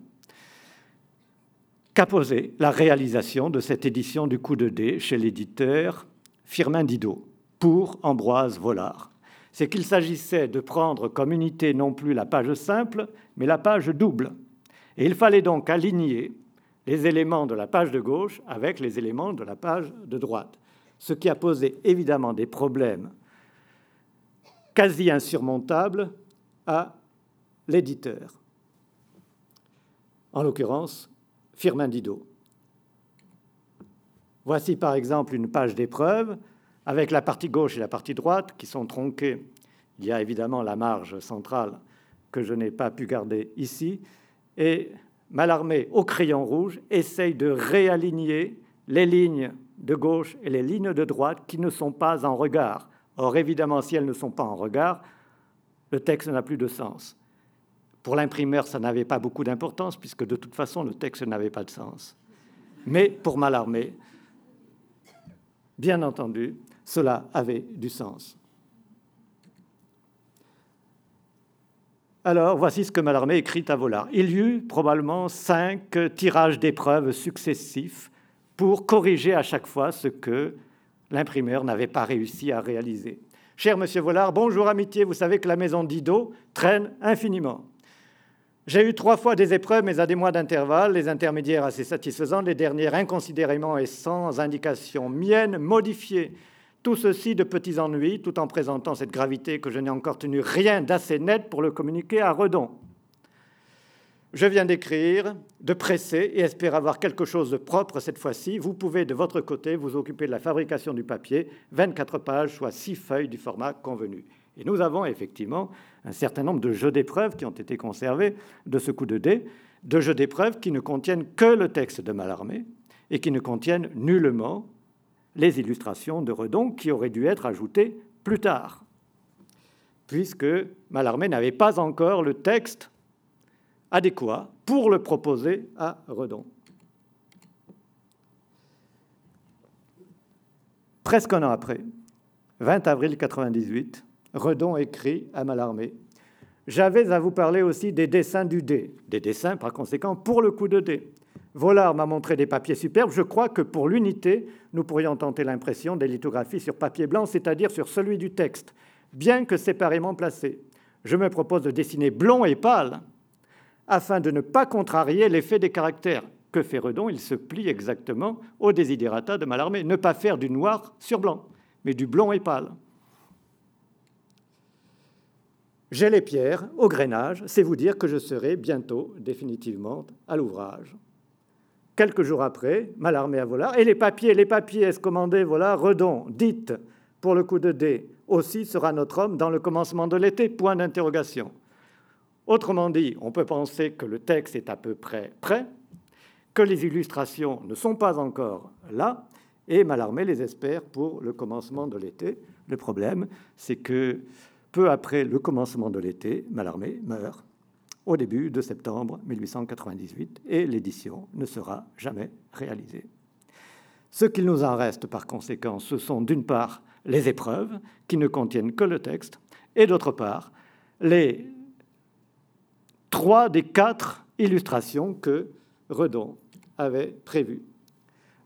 qu'a posé la réalisation de cette édition du coup de dé chez l'éditeur Firmin Didot pour Ambroise Vollard. C'est qu'il s'agissait de prendre comme unité non plus la page simple, mais la page double. Et il fallait donc aligner les éléments de la page de gauche avec les éléments de la page de droite, ce qui a posé évidemment des problèmes quasi insurmontables à l'éditeur en l'occurrence Firmin Didot. Voici par exemple une page d'épreuve avec la partie gauche et la partie droite qui sont tronquées. Il y a évidemment la marge centrale que je n'ai pas pu garder ici. Et Mallarmé, au crayon rouge, essaye de réaligner les lignes de gauche et les lignes de droite qui ne sont pas en regard. Or, évidemment, si elles ne sont pas en regard, le texte n'a plus de sens. Pour l'imprimeur, ça n'avait pas beaucoup d'importance, puisque de toute façon, le texte n'avait pas de sens. Mais pour Mallarmé, bien entendu, cela avait du sens. Alors, voici ce que Mallarmé écrit à Vollard. Il y eut probablement cinq tirages d'épreuves successifs pour corriger à chaque fois ce que l'imprimeur n'avait pas réussi à réaliser. Cher Monsieur Vollard, bonjour amitié, vous savez que la maison d'Ido traîne infiniment. J'ai eu trois fois des épreuves, mais à des mois d'intervalle, les intermédiaires assez satisfaisants, les dernières inconsidérément et sans indication mienne, modifiées. Tout ceci de petits ennuis, tout en présentant cette gravité que je n'ai encore tenu rien d'assez net pour le communiquer à Redon. Je viens d'écrire, de presser et espère avoir quelque chose de propre cette fois-ci. Vous pouvez de votre côté vous occuper de la fabrication du papier, 24 pages, soit 6 feuilles du format convenu. Et nous avons effectivement un certain nombre de jeux d'épreuves qui ont été conservés de ce coup de dé, de jeux d'épreuves qui ne contiennent que le texte de Mallarmé et qui ne contiennent nullement les illustrations de Redon qui auraient dû être ajoutées plus tard, puisque Mallarmé n'avait pas encore le texte adéquat pour le proposer à Redon. Presque un an après, 20 avril 1998, Redon écrit à Mallarmé J'avais à vous parler aussi des dessins du dé, des dessins par conséquent pour le coup de dé. Vollard m'a montré des papiers superbes. Je crois que pour l'unité, nous pourrions tenter l'impression des lithographies sur papier blanc, c'est-à-dire sur celui du texte, bien que séparément placés. Je me propose de dessiner blond et pâle afin de ne pas contrarier l'effet des caractères que fait Redon Il se plie exactement au desiderata de Mallarmé. Ne pas faire du noir sur blanc, mais du blond et pâle. J'ai les pierres au grainage, c'est vous dire que je serai bientôt définitivement à l'ouvrage. Quelques jours après, Mallarmé à Volard, et les papiers, les papiers escommandés, voilà, Redon, dites pour le coup de dé, aussi sera notre homme dans le commencement de l'été, point d'interrogation. Autrement dit, on peut penser que le texte est à peu près prêt, que les illustrations ne sont pas encore là, et Mallarmé les espère pour le commencement de l'été. Le problème, c'est que peu après le commencement de l'été, Mallarmé meurt au début de septembre 1898 et l'édition ne sera jamais réalisée. Ce qu'il nous en reste par conséquent, ce sont d'une part les épreuves qui ne contiennent que le texte et d'autre part les trois des quatre illustrations que Redon avait prévues.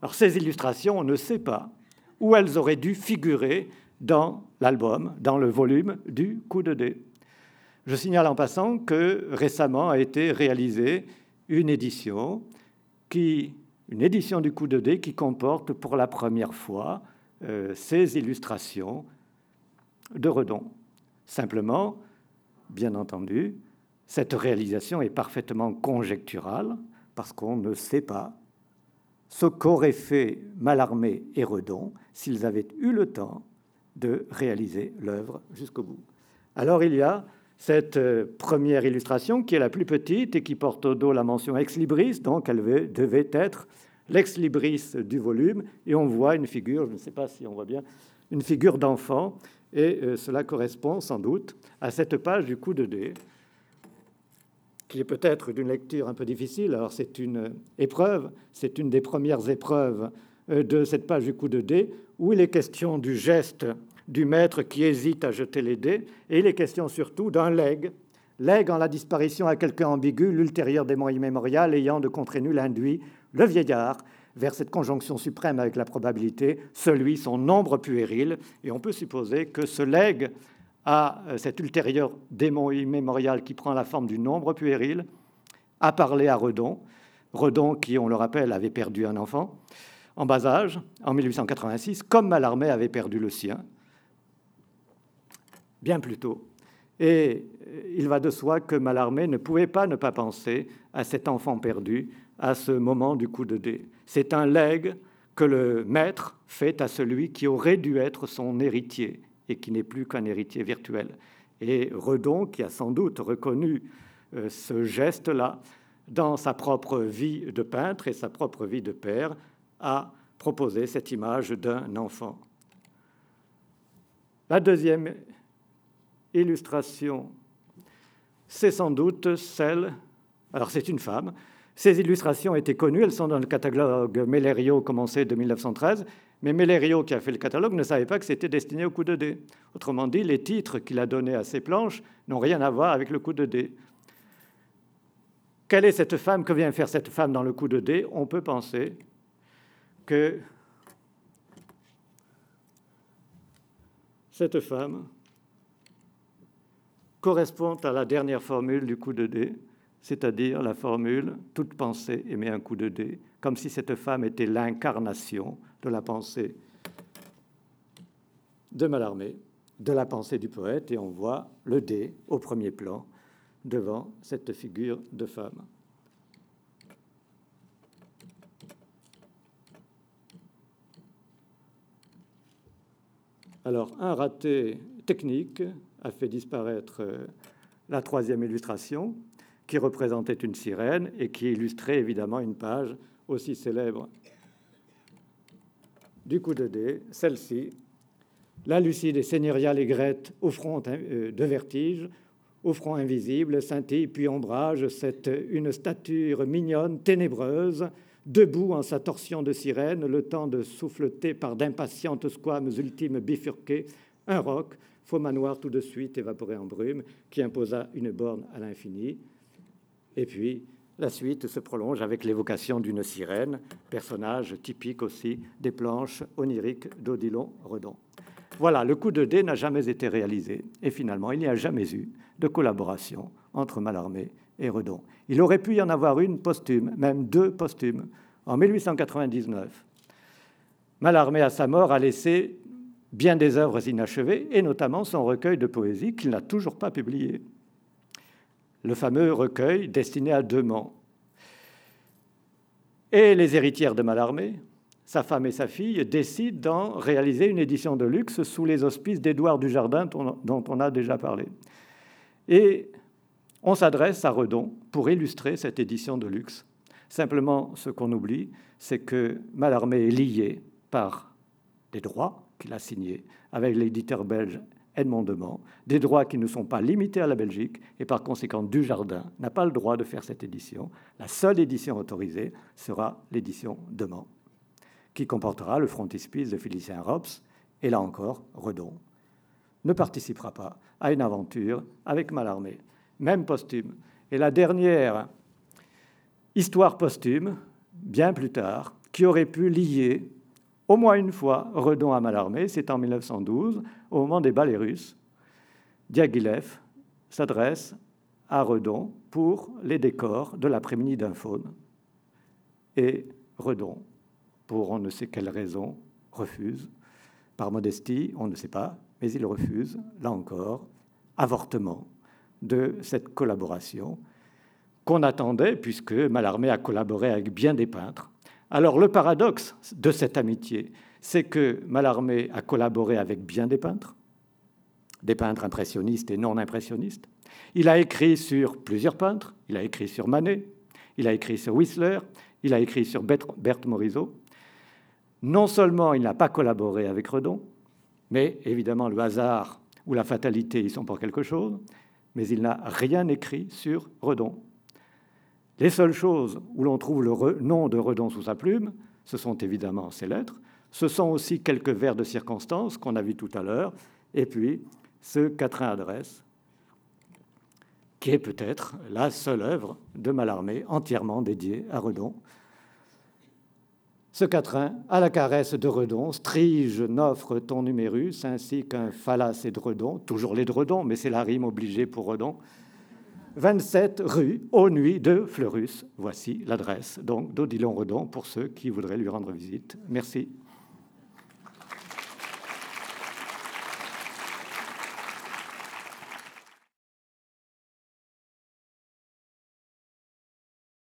Alors ces illustrations, on ne sait pas où elles auraient dû figurer dans l'album, dans le volume du coup de dé. Je signale en passant que récemment a été réalisée une édition, qui, une édition du coup de dé qui comporte pour la première fois euh, ces illustrations de Redon. Simplement, bien entendu, cette réalisation est parfaitement conjecturale parce qu'on ne sait pas ce qu'auraient fait Mallarmé et Redon s'ils avaient eu le temps de réaliser l'œuvre jusqu'au bout. Alors il y a cette euh, première illustration qui est la plus petite et qui porte au dos la mention ex libris, donc elle devait être l'ex libris du volume, et on voit une figure, je ne sais pas si on voit bien, une figure d'enfant, et euh, cela correspond sans doute à cette page du coup de dé qui est peut-être d'une lecture un peu difficile. Alors c'est une épreuve, c'est une des premières épreuves euh, de cette page du coup de dé, où il est question du geste du maître qui hésite à jeter les dés, et il est question surtout d'un legs, legs en la disparition à quelqu'un ambigu, l'ultérieur démon immémorial ayant de contre nul induit le vieillard. Vers cette conjonction suprême avec la probabilité, celui son nombre puéril, et on peut supposer que ce legs à euh, cet ultérieur démon immémorial qui prend la forme du nombre puéril, a parlé à Redon. Redon, qui, on le rappelle, avait perdu un enfant en bas âge en 1886, comme Mallarmé avait perdu le sien bien plus tôt. Et euh, il va de soi que Mallarmé ne pouvait pas ne pas penser à cet enfant perdu à ce moment du coup de dé. C'est un legs que le maître fait à celui qui aurait dû être son héritier et qui n'est plus qu'un héritier virtuel. Et Redon, qui a sans doute reconnu euh, ce geste-là dans sa propre vie de peintre et sa propre vie de père, a proposé cette image d'un enfant. La deuxième illustration, c'est sans doute celle, alors c'est une femme, ces illustrations étaient connues, elles sont dans le catalogue Mellerio commencé de 1913, mais Mellerio, qui a fait le catalogue, ne savait pas que c'était destiné au coup de dé. Autrement dit, les titres qu'il a donnés à ces planches n'ont rien à voir avec le coup de dé. Quelle est cette femme Que vient faire cette femme dans le coup de dé On peut penser que cette femme correspond à la dernière formule du coup de dé, c'est-à-dire la formule toute pensée émet un coup de dé, comme si cette femme était l'incarnation de la pensée de Mallarmé, de la pensée du poète, et on voit le dé au premier plan devant cette figure de femme. Alors, un raté technique a fait disparaître euh, la troisième illustration, qui représentait une sirène et qui illustrait évidemment une page aussi célèbre du coup de dé, celle-ci, la lucide et seigneuriale aigrette au front euh, de vertige, au front invisible, scintille puis ombrage, cette une stature mignonne, ténébreuse, debout en sa torsion de sirène, le temps de souffleter par d'impatientes squames ultimes bifurquées, un roc, faux manoir tout de suite évaporé en brume, qui imposa une borne à l'infini. Et puis, la suite se prolonge avec l'évocation d'une sirène, personnage typique aussi des planches oniriques d'Odilon Redon. Voilà, le coup de dé n'a jamais été réalisé. Et finalement, il n'y a jamais eu de collaboration entre Mallarmé et Redon. Il aurait pu y en avoir une posthume, même deux posthumes, en 1899. Mallarmé, à sa mort, a laissé bien des œuvres inachevées, et notamment son recueil de poésie qu'il n'a toujours pas publié. Le fameux recueil destiné à Demant. Et les héritières de Mallarmé, sa femme et sa fille, décident d'en réaliser une édition de luxe sous les auspices d'Édouard Dujardin, dont on a déjà parlé. Et on s'adresse à Redon pour illustrer cette édition de luxe. Simplement, ce qu'on oublie, c'est que Mallarmé est lié par des droits qu'il a signés avec l'éditeur belge Edmond Demand, des droits qui ne sont pas limités à la Belgique, et par conséquent, Dujardin n'a pas le droit de faire cette édition. La seule édition autorisée sera l'édition Demand, qui comportera le frontispice de Félicien Rops, et là encore, Redon ne participera pas à une aventure avec Mallarmé même posthume. Et la dernière histoire posthume, bien plus tard, qui aurait pu lier au moins une fois Redon à Mallarmé, c'est en 1912, au moment des ballets russes. Diaghilev s'adresse à Redon pour les décors de l'après-midi d'un faune. Et Redon, pour on ne sait quelle raison, refuse. Par modestie, on ne sait pas, mais il refuse, là encore, avortement de cette collaboration qu'on attendait, puisque Mallarmé a collaboré avec bien des peintres. Alors le paradoxe de cette amitié, c'est que Mallarmé a collaboré avec bien des peintres, des peintres impressionnistes et non impressionnistes. Il a écrit sur plusieurs peintres, il a écrit sur Manet, il a écrit sur Whistler, il a écrit sur Berthe Morisot. Non seulement il n'a pas collaboré avec Redon, mais évidemment le hasard ou la fatalité y sont pour quelque chose, mais il n'a rien écrit sur Redon. Les seules choses où l'on trouve le nom de Redon sous sa plume, ce sont évidemment ses lettres, ce sont aussi quelques vers de circonstances qu'on a vus tout à l'heure, et puis ce quatrain adresse, qui est peut-être la seule œuvre de Mallarmé entièrement dédiée à Redon, ce quatrain, à la caresse de Redon, Strige n'offre ton numérus ainsi qu'un phalas et de Redon, toujours les Redon, mais c'est la rime obligée pour Redon. 27 rue aux nuits de Fleurus. Voici l'adresse donc d'Odilon Redon pour ceux qui voudraient lui rendre visite. Merci.